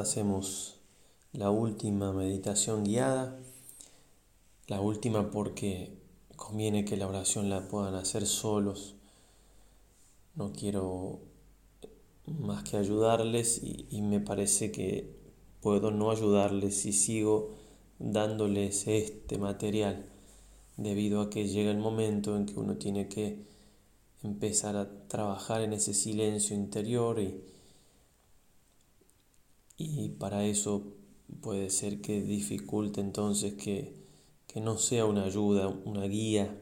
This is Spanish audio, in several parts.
hacemos la última meditación guiada, la última porque conviene que la oración la puedan hacer solos. No quiero más que ayudarles y, me parece que puedo no ayudarles si sigo dándoles este material, debido a que llega el momento en que uno tiene que empezar a trabajar en ese silencio interior y, y para eso puede ser que dificulte entonces que, que no sea una ayuda, una guía.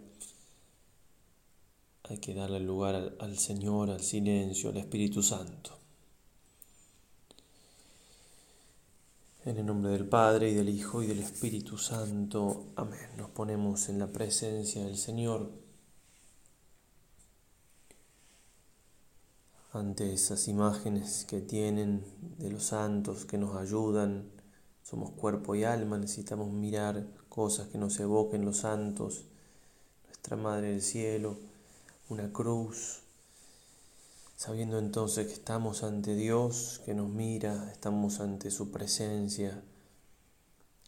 Hay que darle lugar al, al Señor, al silencio, al Espíritu Santo. En el nombre del Padre y del Hijo y del Espíritu Santo. Amén. Nos ponemos en la presencia del Señor ante esas imágenes que tienen de los santos que nos ayudan. Somos cuerpo y alma, necesitamos mirar cosas que nos evoquen los santos, nuestra Madre del Cielo, una cruz, sabiendo entonces que estamos ante Dios, que nos mira, estamos ante su presencia,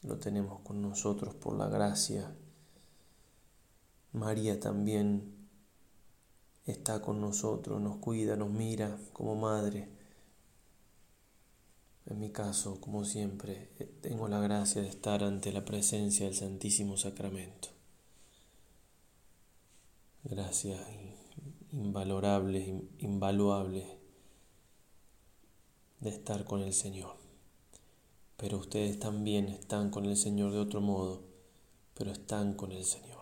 lo tenemos con nosotros por la gracia. María también está con nosotros, nos cuida, nos mira como madre. En mi caso, como siempre, eh, tengo la gracia de estar ante la presencia del Santísimo Sacramento. Gracias invalorables, invaluables de estar con el Señor. Pero ustedes también están con el Señor de otro modo, pero están con el Señor.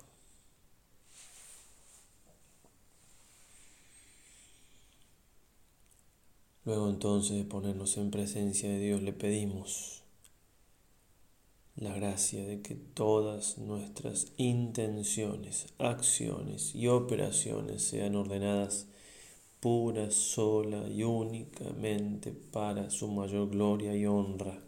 Luego entonces de ponernos en presencia de Dios le pedimos la gracia de que todas nuestras intenciones, acciones y operaciones sean ordenadas pura, sola y únicamente para su mayor gloria y honra.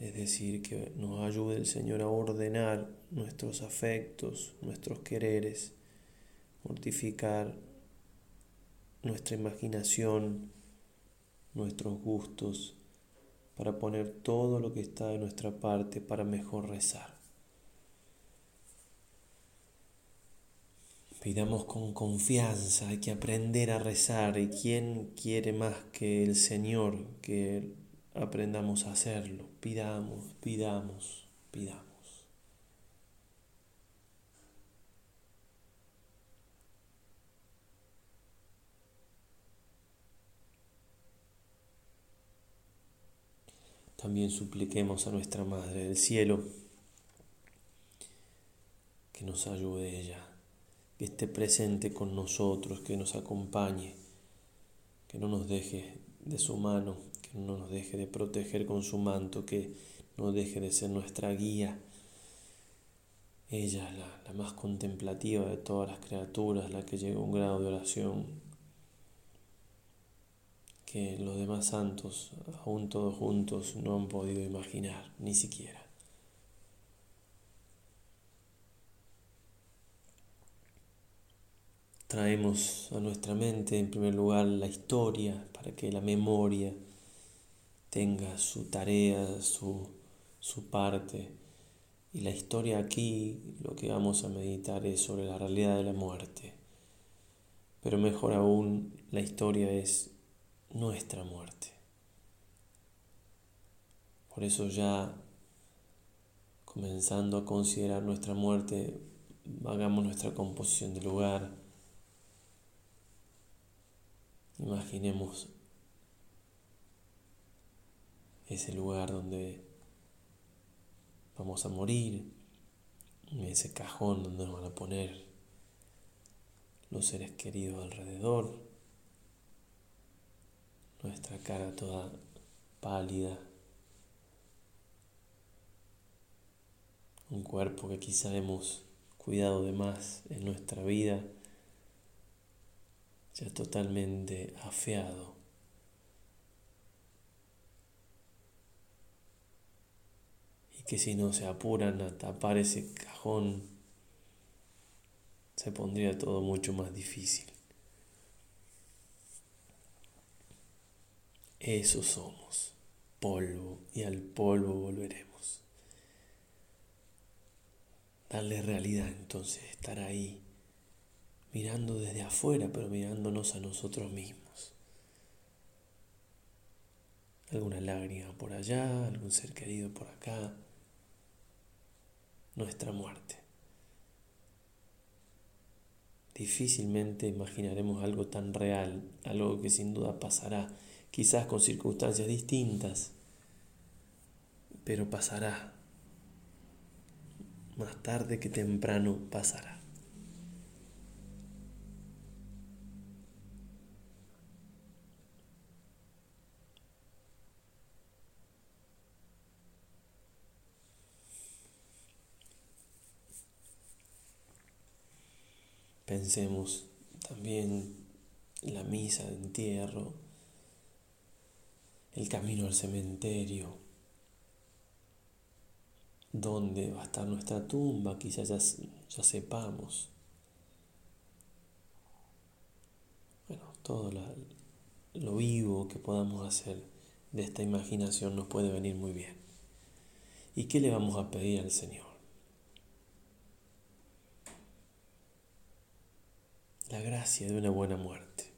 Es decir, que nos ayude el Señor a ordenar nuestros afectos, nuestros quereres, mortificar nuestra imaginación, nuestros gustos, para poner todo lo que está de nuestra parte para mejor rezar. Pidamos con confianza, hay que aprender a rezar y quién quiere más que el Señor que aprendamos a hacerlo. Pidamos, pidamos, pidamos. También supliquemos a nuestra Madre del Cielo que nos ayude ella, que esté presente con nosotros, que nos acompañe, que no nos deje de su mano, que no nos deje de proteger con su manto, que no deje de ser nuestra guía. Ella, la, la más contemplativa de todas las criaturas, la que llega a un grado de oración que los demás santos, aún todos juntos, no han podido imaginar, ni siquiera. Traemos a nuestra mente en primer lugar la historia para que la memoria tenga su tarea, su, su parte. Y la historia aquí, lo que vamos a meditar es sobre la realidad de la muerte. Pero mejor aún, la historia es nuestra muerte. Por eso ya comenzando a considerar nuestra muerte, hagamos nuestra composición de lugar. Imaginemos ese lugar donde vamos a morir, ese cajón donde nos van a poner los seres queridos alrededor nuestra cara toda pálida, un cuerpo que quizá hemos cuidado de más en nuestra vida, ya totalmente afeado. Y que si no se apuran a tapar ese cajón, se pondría todo mucho más difícil. Eso somos, polvo, y al polvo volveremos. Darle realidad entonces, estar ahí, mirando desde afuera, pero mirándonos a nosotros mismos. Alguna lágrima por allá, algún ser querido por acá, nuestra muerte. Difícilmente imaginaremos algo tan real, algo que sin duda pasará, quizás con circunstancias distintas, pero pasará. Más tarde que temprano pasará. Pensemos también la misa de entierro, el camino al cementerio, dónde va a estar nuestra tumba, quizás ya, ya sepamos. Bueno, todo lo vivo que podamos hacer de esta imaginación nos puede venir muy bien. ¿Y qué le vamos a pedir al Señor? la gracia de una buena muerte,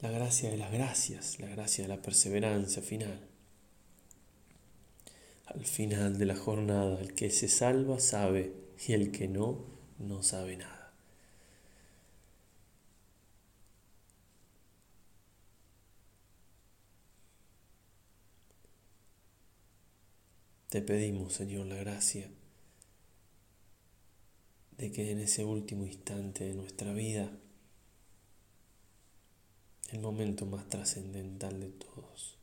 la gracia de las gracias, la gracia de la perseverancia final. Al final de la jornada, el que se salva sabe y el que no, no sabe nada. Te pedimos, Señor, la gracia de que en ese último instante de nuestra vida, el momento más trascendental de todos,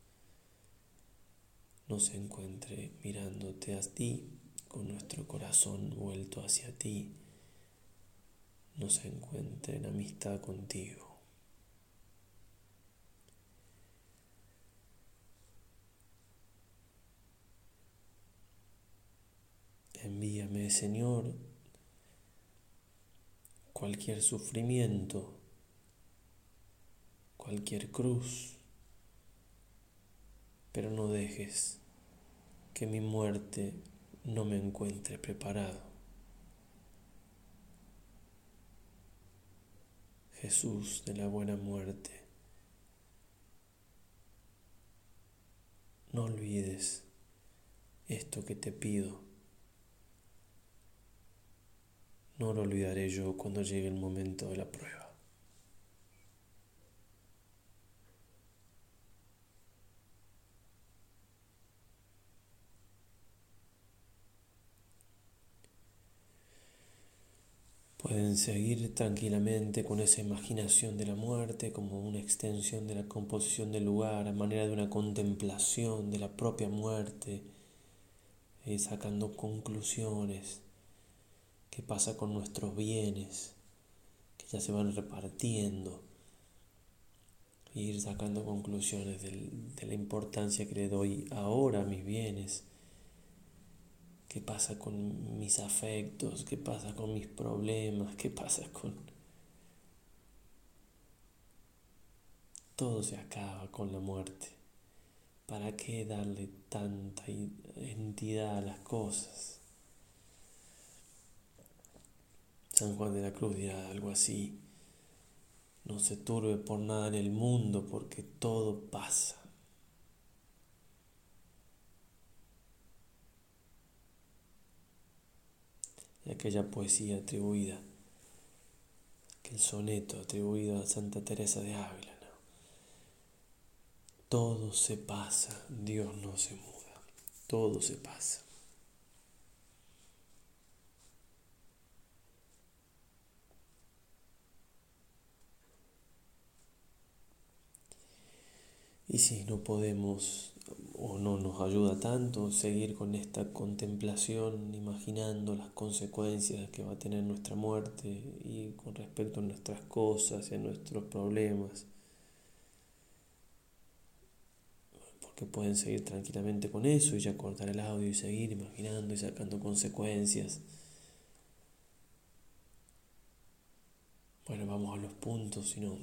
nos encuentre mirándote a ti con nuestro corazón vuelto hacia ti, nos encuentre en amistad contigo. Envíame, Señor, cualquier sufrimiento, cualquier cruz, pero no dejes que mi muerte no me encuentre preparado. Jesús de la buena muerte, no olvides esto que te pido. No lo olvidaré yo cuando llegue el momento de la prueba. Seguir tranquilamente con esa imaginación de la muerte como una extensión de la composición del lugar, a manera de una contemplación de la propia muerte, eh, sacando conclusiones. Qué pasa con nuestros bienes, que ya se van repartiendo, e ir sacando conclusiones de la importancia que le doy ahora a mis bienes, qué pasa con mis afectos, qué pasa con mis problemas, qué pasa con... Todo se acaba con la muerte. ¿Para qué darle tanta entidad a las cosas? San Juan de la Cruz dirá algo así, no se turbe por nada en el mundo porque todo pasa. Y aquella poesía atribuida, aquel soneto atribuido a Santa Teresa de Ávila. Todo se pasa, Dios no se muda, todo se pasa. Y si no podemos o no nos ayuda tanto seguir con esta contemplación, imaginando las consecuencias que va a tener nuestra muerte y con respecto a nuestras cosas y a nuestros problemas, porque pueden seguir tranquilamente con eso y ya cortar el audio y seguir imaginando y sacando consecuencias. Bueno, vamos a los puntos, si no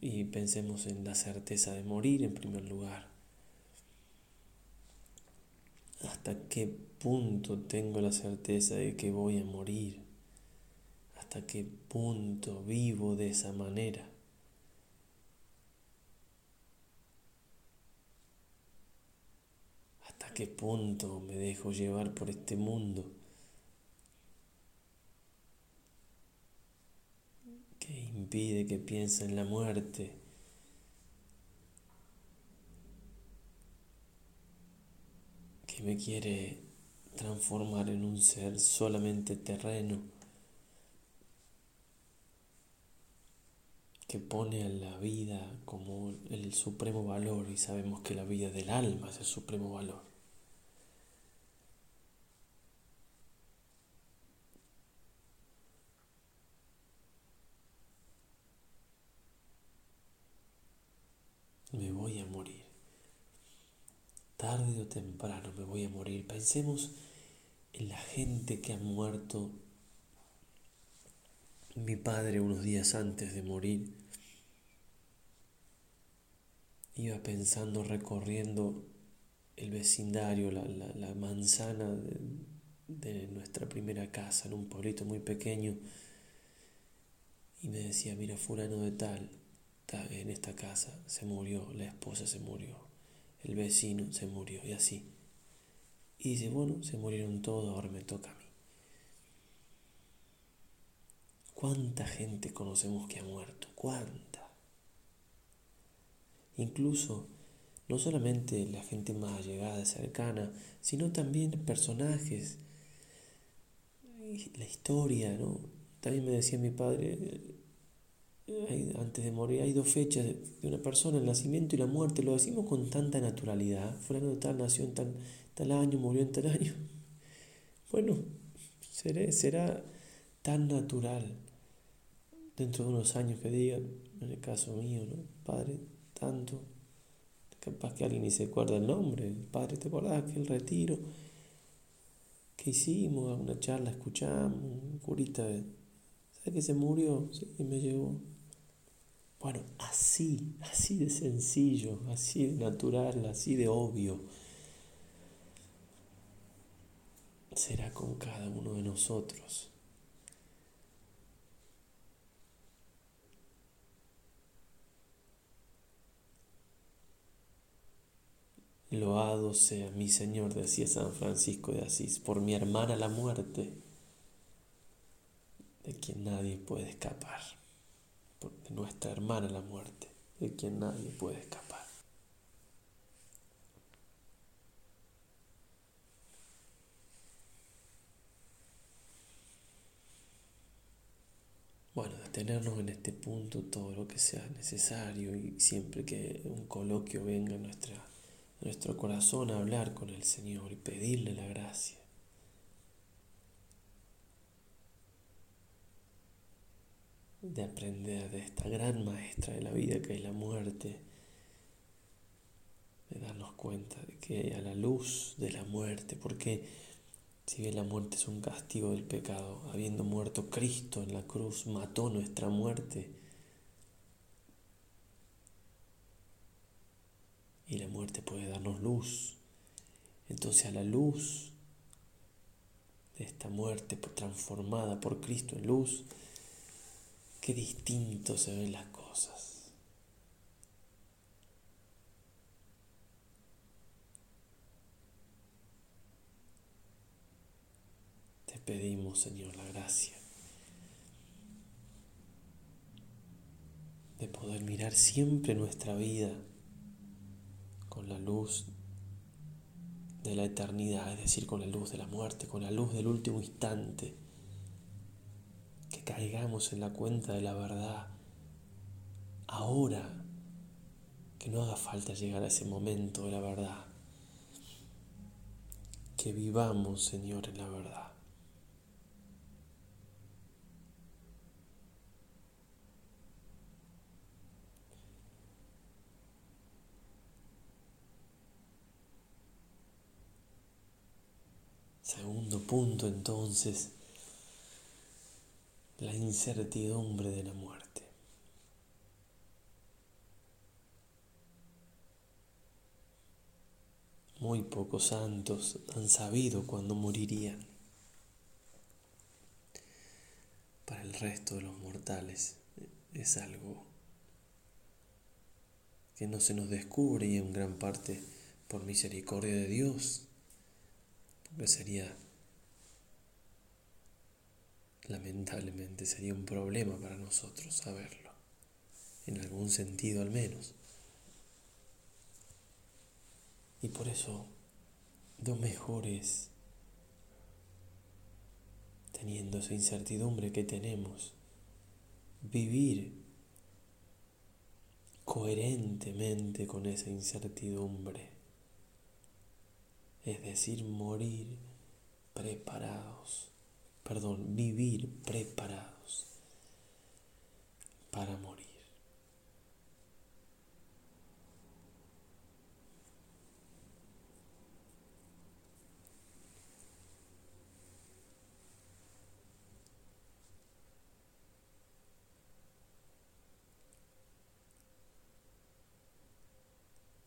Y pensemos en la certeza de morir en primer lugar. ¿Hasta qué punto tengo la certeza de que voy a morir? ¿Hasta qué punto vivo de esa manera? ¿Hasta qué punto me dejo llevar por este mundo? que impide que piense en la muerte. Que me quiere transformar en un ser solamente terreno, que pone a la vida como el supremo valor y sabemos que la vida del alma es el supremo valor. me voy a morir. Temprano me voy a morir. Pensemos en la gente que ha muerto. Mi padre unos días antes de morir iba pensando, recorriendo el vecindario, la, manzana de, de nuestra primera casa en un pueblito muy pequeño y me decía, mira, fulano de tal, en esta casa se murió, la esposa se murió, el vecino se murió y así. Y dice, bueno, se murieron todos, ahora me toca a mí. ¿Cuánta gente conocemos que ha muerto? ¿Cuánta? Incluso, no solamente la gente más allegada, cercana, sino también personajes, la historia, ¿no? También me decía mi padre, antes de morir, hay dos fechas de una persona, el nacimiento y la muerte, lo decimos con tanta naturalidad. Fulano de tal nació en tal, tal año, murió en tal año. Bueno, seré, será tan natural dentro de unos años que digan, en el caso mío, ¿no? Padre, tanto, capaz que alguien ni se acuerda el nombre, padre, ¿te acordás que el retiro que hicimos, una charla escuchamos, un curita, ¿sabes que se murió? Sí, y me llevó bueno, así, así de sencillo, así de natural, así de obvio, será con cada uno de nosotros. Loado sea mi Señor, decía San Francisco de Asís, por mi hermana la muerte, de quien nadie puede escapar de nuestra hermana la muerte, de quien nadie puede escapar. Bueno, detenernos en este punto todo lo que sea necesario y siempre que un coloquio venga a, nuestra, nuestro corazón a hablar con el Señor y pedirle la gracia. De aprender de esta gran maestra de la vida que es la muerte, de darnos cuenta de que a la luz de la muerte, porque si bien la muerte es un castigo del pecado, habiendo muerto Cristo en la cruz, mató nuestra muerte, y la muerte puede darnos luz. Entonces a la luz de esta muerte transformada por Cristo en luz, Qué distinto se ven las cosas. Te pedimos, Señor, la gracia de poder mirar siempre nuestra vida con la luz de la eternidad, es decir, con la luz de la muerte, con la luz del último instante caigamos en la cuenta de la verdad. Ahora, que no haga falta llegar a ese momento de la verdad, que vivamos, Señor, en la verdad. Segundo punto entonces, la incertidumbre de la muerte. Muy pocos santos han sabido cuándo morirían. Para el resto de los mortales eh, es algo que no se nos descubre y en gran parte por misericordia de Dios, porque sería lamentablemente, sería un problema para nosotros saberlo, en algún sentido al menos. Y por eso lo mejor es, teniendo esa incertidumbre que tenemos, vivir coherentemente con esa incertidumbre. Es decir, morir preparados, perdón, vivir preparados para morir.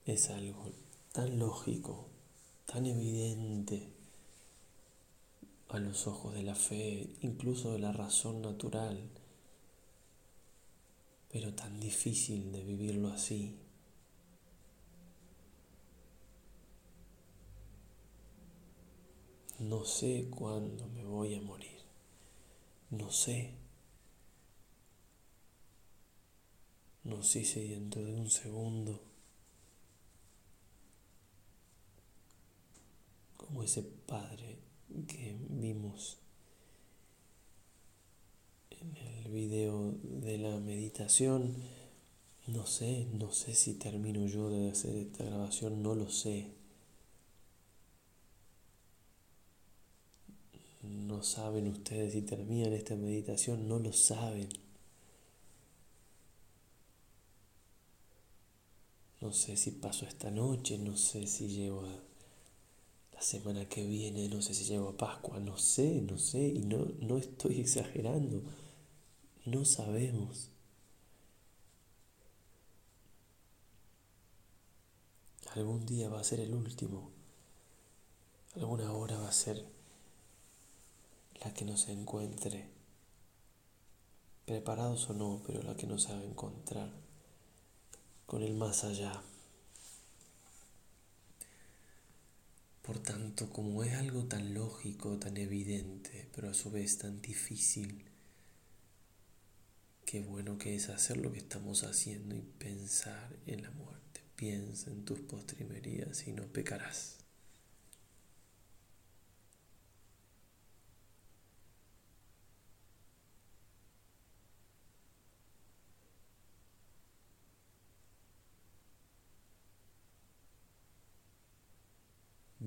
es algo tan lógico, tan evidente a los ojos de la fe, incluso de la razón natural, pero tan difícil de vivirlo así. No sé cuándo me voy a morir. No sé. No sé si dentro de un segundo como ese Padre que vimos en el video de la meditación. No sé, no sé si termino yo de hacer esta grabación, no lo sé. No saben ustedes si terminan esta meditación, no lo saben. No sé si paso esta noche, no sé si llego a la semana que viene, no sé si llego a Pascua, no sé, no sé, y no, no estoy exagerando, no sabemos. Algún día va a ser el último, alguna hora va a ser la que nos encuentre, preparados o no, pero la que nos haga encontrar con el más allá. Por tanto, como es algo tan lógico, tan evidente, pero a su vez tan difícil, qué bueno que es hacer lo que estamos haciendo y pensar en la muerte. Piensa en tus postrimerías y no pecarás.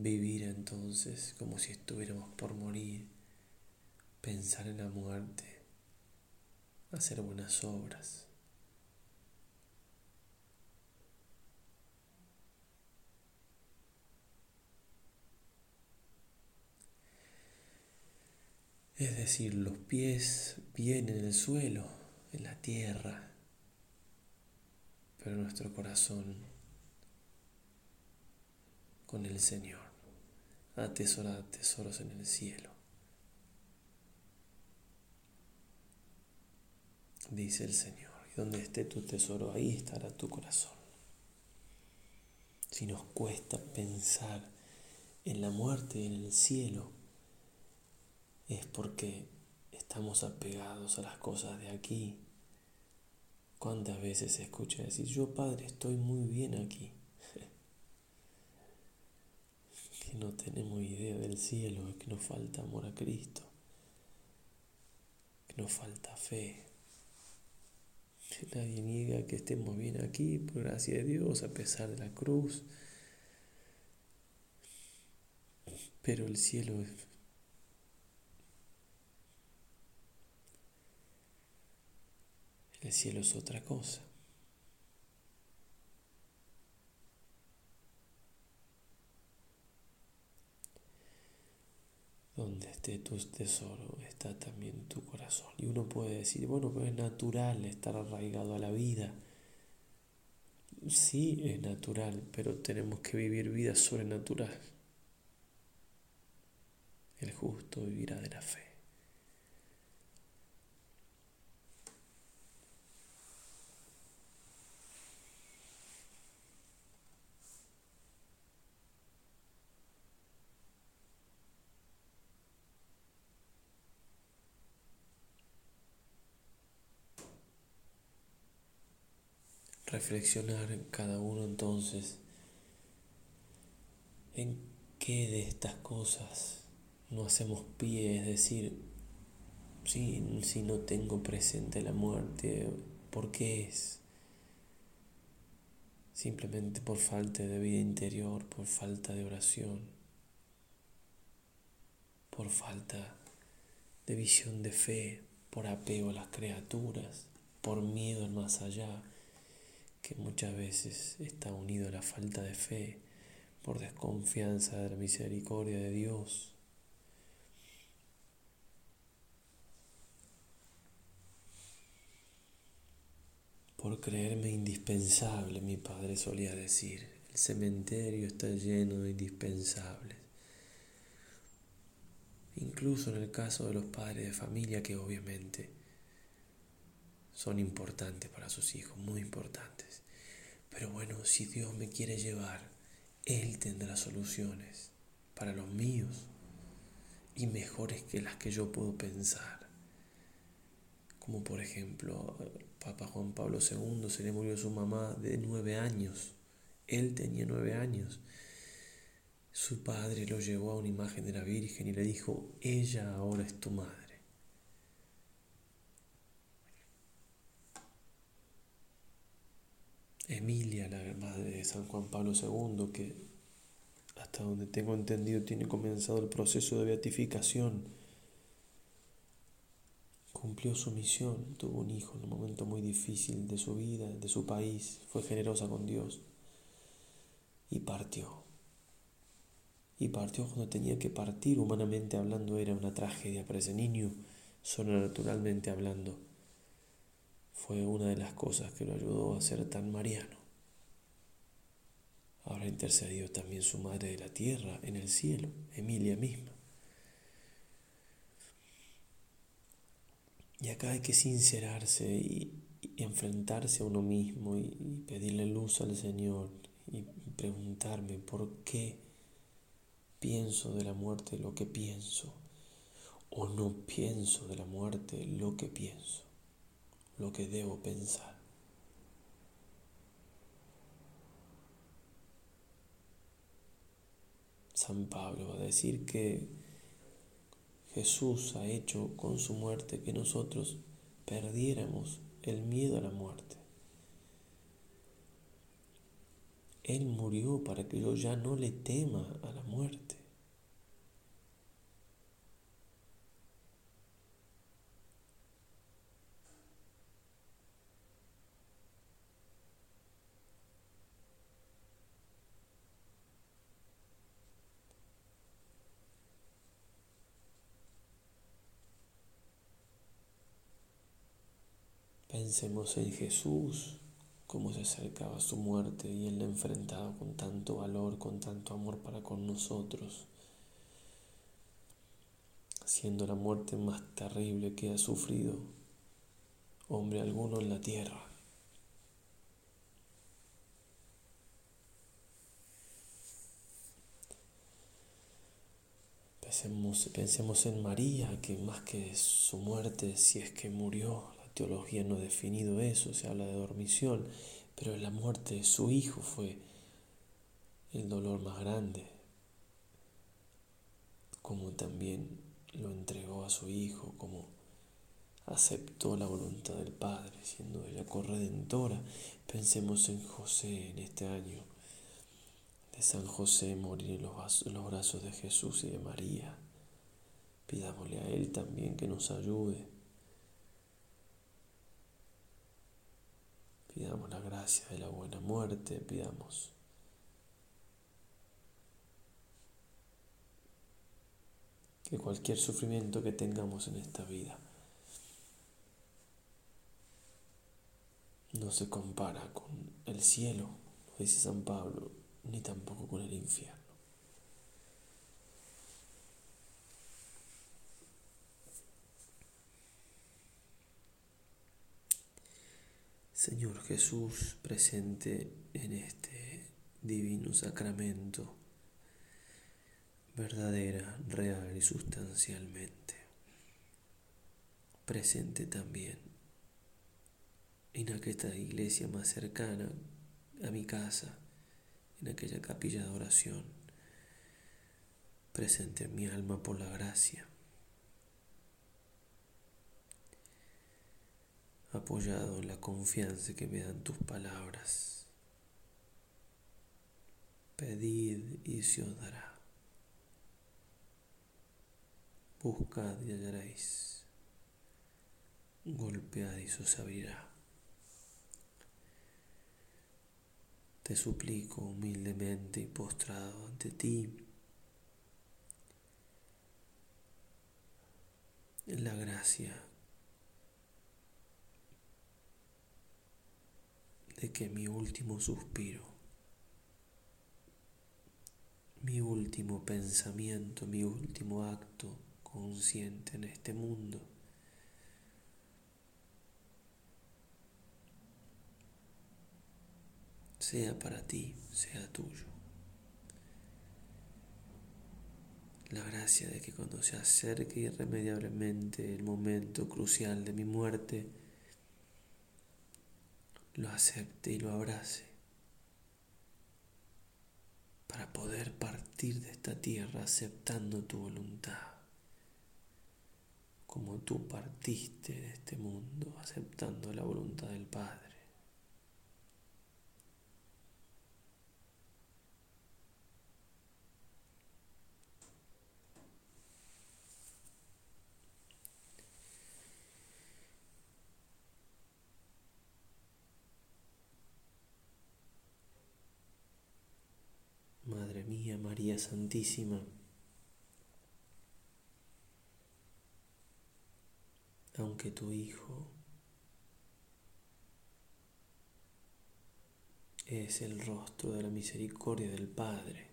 Vivir entonces como si estuviéramos por morir, pensar en la muerte, hacer buenas obras. Es decir, los pies vienen en el suelo, en la tierra, pero nuestro corazón con el Señor atesora tesoros en el cielo. Dice el Señor, y donde esté tu tesoro, ahí estará tu corazón. Si nos cuesta pensar en la muerte en el cielo, es porque estamos apegados a las cosas de aquí. ¿Cuántas veces se escucha decir, yo Padre, estoy muy bien aquí? No tenemos idea del cielo, es que nos falta amor a Cristo, que nos falta fe. Nadie niega que estemos bien aquí, por gracia de Dios, a pesar de la cruz. Pero el cielo es El cielo es otra cosa. Donde esté tu tesoro está también tu corazón. Y uno puede decir, bueno, pero es natural estar arraigado a la vida. sí es natural, pero tenemos que vivir vida sobrenatural. El justo vivirá de la fe. Reflexionar cada uno entonces en qué de estas cosas no hacemos pie, es decir, si, si no tengo presente la muerte, ¿por qué es? Simplemente por falta de vida interior, por falta de oración, por falta de visión de fe, por apego a las criaturas, por miedo al más allá que muchas veces está unido a la falta de fe por desconfianza de la misericordia de Dios. Por creerme indispensable, mi padre solía decir, el cementerio está lleno de indispensables. Incluso en el caso de los padres de familia que obviamente son importantes para sus hijos, muy importantes. Pero bueno, si Dios me quiere llevar, Él tendrá soluciones para los míos y mejores que las que yo puedo pensar. Como por ejemplo, Papa Juan Pablo II se le murió su mamá de nueve años. Él tenía nueve años. Su padre lo llevó a una imagen de la Virgen y le dijo, ella ahora es tu madre. Emilia, la madre de San Juan Pablo II, que hasta donde tengo entendido tiene comenzado el proceso de beatificación, cumplió su misión, tuvo un hijo en un momento muy difícil de su vida, de su país, fue generosa con Dios y partió. Y partió cuando tenía que partir, humanamente hablando era una tragedia para ese niño, naturalmente hablando fue una de las cosas que lo ayudó a ser tan mariano. Ahora intercedió también su madre de la tierra en el cielo, Emilia misma. Y acá hay que sincerarse y, enfrentarse a uno mismo y, y pedirle luz al Señor y preguntarme por qué pienso de la muerte lo que pienso o no pienso de la muerte lo que pienso lo que debo pensar. San Pablo va a decir que Jesús ha hecho con su muerte que nosotros perdiéramos el miedo a la muerte. Él murió para que yo ya no le tema a la muerte. Pensemos en Jesús, cómo se acercaba a su muerte y él la enfrentaba con tanto valor, con tanto amor para con nosotros, siendo la muerte más terrible que ha sufrido hombre alguno en la tierra. Pensemos, pensemos en María, que más que su muerte, si es que murió, teología no ha definido eso, se habla de dormición, pero la muerte de su hijo fue el dolor más grande, como también lo entregó a su hijo, como aceptó la voluntad del Padre, siendo ella corredentora. Pensemos en José en este año, de San José morir en los, los brazos de Jesús y de María. Pidámosle a Él también que nos ayude Pidamos la gracia de la buena muerte, pidamos que cualquier sufrimiento que tengamos en esta vida no se compara con el cielo, lo dice San Pablo, ni tampoco con el infierno. Señor Jesús, presente en este divino sacramento, verdadera, real y sustancialmente, presente también en aquella iglesia más cercana a mi casa, en aquella capilla de oración, presente en mi alma por la gracia apoyado en la confianza que me dan tus palabras. Pedid y se os dará. Buscad y hallaréis. Golpead y se os abrirá. Te suplico humildemente y postrado ante ti la gracia de que mi último suspiro, mi último pensamiento, mi último acto consciente en este mundo sea para ti, sea tuyo. La gracia de que cuando se acerque irremediablemente el momento crucial de mi muerte, lo acepte y lo abrace para poder partir de esta tierra aceptando tu voluntad, como tú partiste de este mundo aceptando la voluntad del Padre. María Santísima, aunque tu Hijo es el rostro de la misericordia del Padre,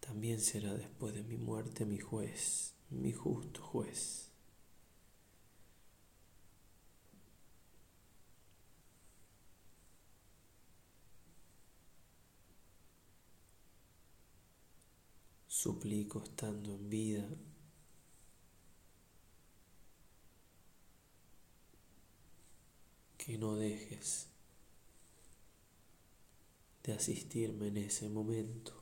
también será después de mi muerte mi juez, mi justo juez. Suplico estando en vida que no dejes de asistirme en ese momento.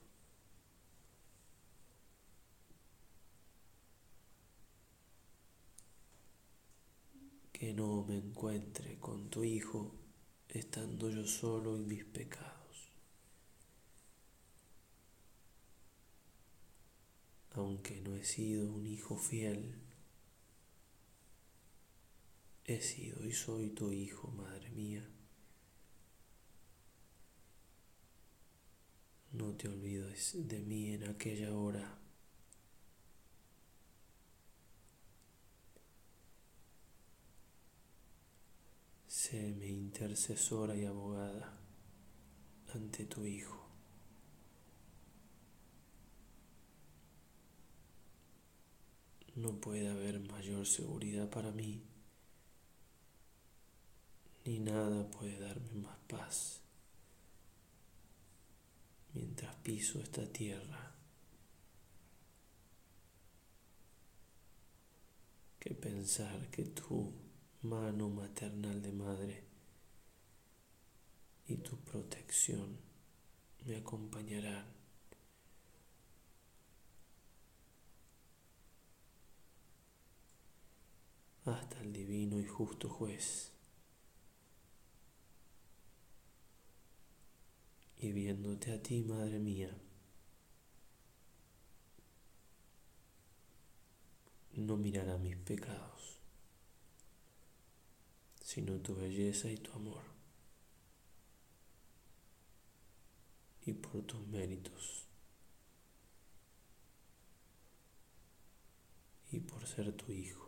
Que no me encuentre con tu Hijo estando yo solo en mis pecados. Aunque no he sido un hijo fiel, he sido y soy tu hijo, Madre mía. No te olvides de mí en aquella hora. Sé mi intercesora y abogada ante tu Hijo. No puede haber mayor seguridad para mí, ni nada puede darme más paz. Mientras piso esta tierra que pensar que tu mano maternal de madre y tu protección me acompañarán hasta el divino y justo juez. Y viéndote a ti, Madre mía, no mirará mis pecados, sino tu belleza y tu amor. Y por tus méritos. Y por ser tu hijo.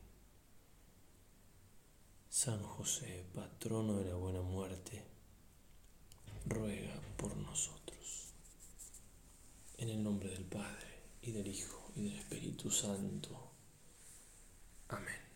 San José, patrono de la buena muerte, ruega por nosotros. En el nombre del Padre, y del Hijo, y del Espíritu Santo. Amén.